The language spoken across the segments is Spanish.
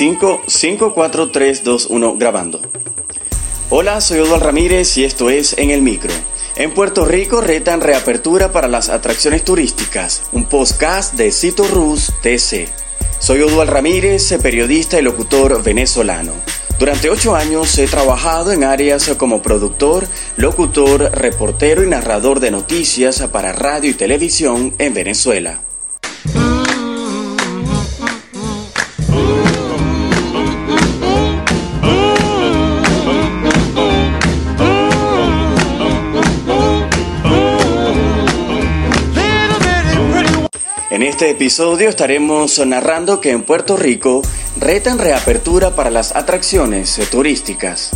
5, 5, 4, 3, 2, 1, grabando. Hola, soy Eduardo Ramírez y esto es En el Micro. En Puerto Rico retan reapertura para las atracciones turísticas, un podcast de Cito Rus TC. Soy Eduardo Ramírez, periodista y locutor venezolano. Durante ocho años he trabajado en áreas como productor, locutor, reportero y narrador de noticias para radio y televisión en Venezuela. En este episodio estaremos narrando que en Puerto Rico retan reapertura para las atracciones turísticas.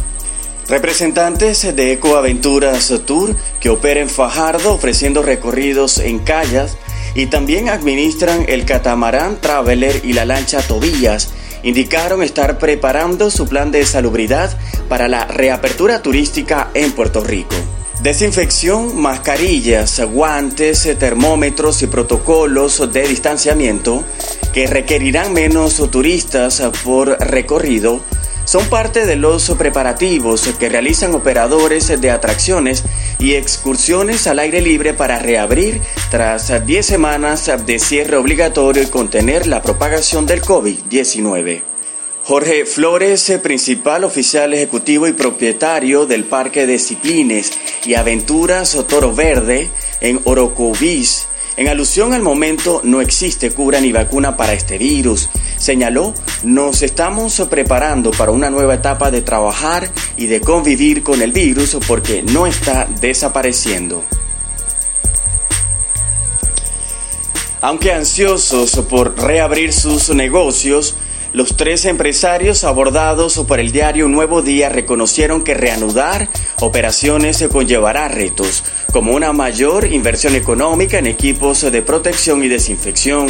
Representantes de Ecoaventuras Tour, que opera en Fajardo ofreciendo recorridos en callas y también administran el catamarán Traveler y la lancha Tobillas, indicaron estar preparando su plan de salubridad para la reapertura turística en Puerto Rico. Desinfección, mascarillas, guantes, termómetros y protocolos de distanciamiento que requerirán menos turistas por recorrido son parte de los preparativos que realizan operadores de atracciones y excursiones al aire libre para reabrir tras 10 semanas de cierre obligatorio y contener la propagación del COVID-19. Jorge Flores, principal oficial ejecutivo y propietario del Parque de Ciclines y Aventuras Toro Verde en Orocovis, en alusión al momento no existe cura ni vacuna para este virus. Señaló, nos estamos preparando para una nueva etapa de trabajar y de convivir con el virus porque no está desapareciendo. Aunque ansiosos por reabrir sus negocios, los tres empresarios abordados por el diario Nuevo Día reconocieron que reanudar operaciones conllevará retos, como una mayor inversión económica en equipos de protección y desinfección,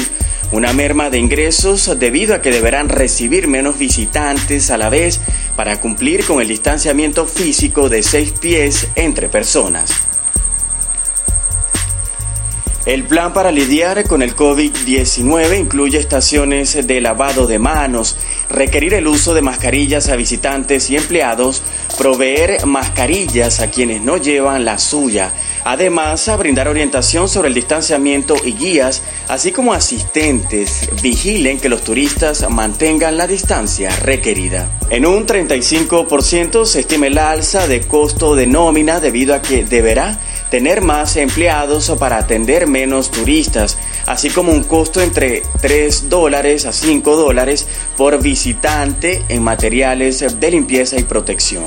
una merma de ingresos debido a que deberán recibir menos visitantes a la vez para cumplir con el distanciamiento físico de seis pies entre personas. El plan para lidiar con el COVID-19 incluye estaciones de lavado de manos, requerir el uso de mascarillas a visitantes y empleados, proveer mascarillas a quienes no llevan la suya, además a brindar orientación sobre el distanciamiento y guías, así como asistentes vigilen que los turistas mantengan la distancia requerida. En un 35% se estima el alza de costo de nómina debido a que deberá tener más empleados para atender menos turistas, así como un costo entre 3 dólares a 5 dólares por visitante en materiales de limpieza y protección.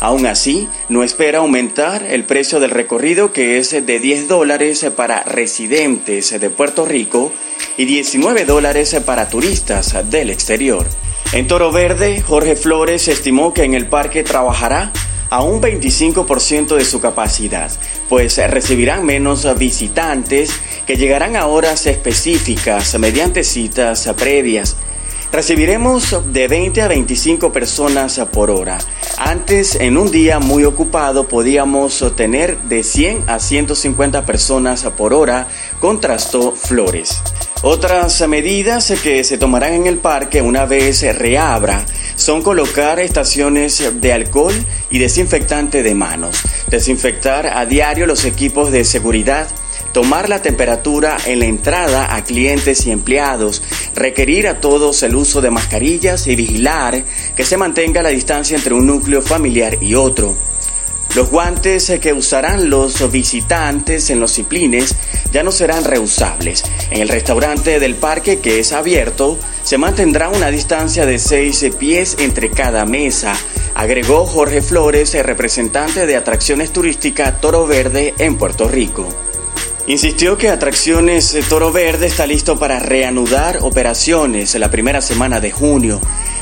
Aún así, no espera aumentar el precio del recorrido que es de 10 dólares para residentes de Puerto Rico y 19 dólares para turistas del exterior. En Toro Verde, Jorge Flores estimó que en el parque trabajará a un 25% de su capacidad, pues recibirán menos visitantes que llegarán a horas específicas mediante citas previas. Recibiremos de 20 a 25 personas por hora. Antes, en un día muy ocupado, podíamos tener de 100 a 150 personas por hora, contrastó Flores. Otras medidas que se tomarán en el parque una vez reabra son colocar estaciones de alcohol y desinfectante de manos, desinfectar a diario los equipos de seguridad, tomar la temperatura en la entrada a clientes y empleados, requerir a todos el uso de mascarillas y vigilar que se mantenga la distancia entre un núcleo familiar y otro. Los guantes que usarán los visitantes en los ciplines ya no serán reusables. En el restaurante del parque que es abierto, se mantendrá una distancia de 6 pies entre cada mesa, agregó Jorge Flores, el representante de Atracciones Turísticas Toro Verde en Puerto Rico. Insistió que Atracciones Toro Verde está listo para reanudar operaciones en la primera semana de junio.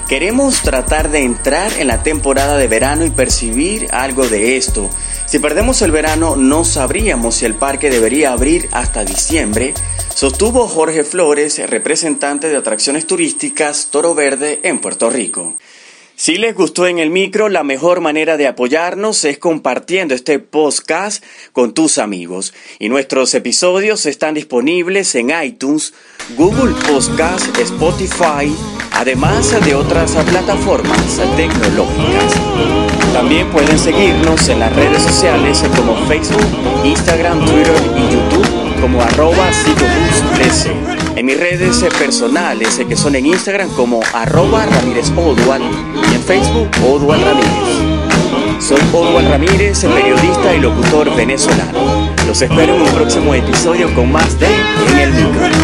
Queremos tratar de entrar en la temporada de verano y percibir algo de esto. Si perdemos el verano no sabríamos si el parque debería abrir hasta diciembre, sostuvo Jorge Flores, representante de atracciones turísticas Toro Verde en Puerto Rico. Si les gustó en el micro, la mejor manera de apoyarnos es compartiendo este podcast con tus amigos. Y nuestros episodios están disponibles en iTunes, Google Podcast, Spotify, además de otras plataformas tecnológicas. También pueden seguirnos en las redes sociales como Facebook, Instagram, Twitter y YouTube como arroba En mis redes personales que son en Instagram como arroba Ramírez y en Facebook Odual Ramírez. Soy Odual Ramírez, periodista y locutor venezolano. Los espero en un próximo episodio con más de En el Micro.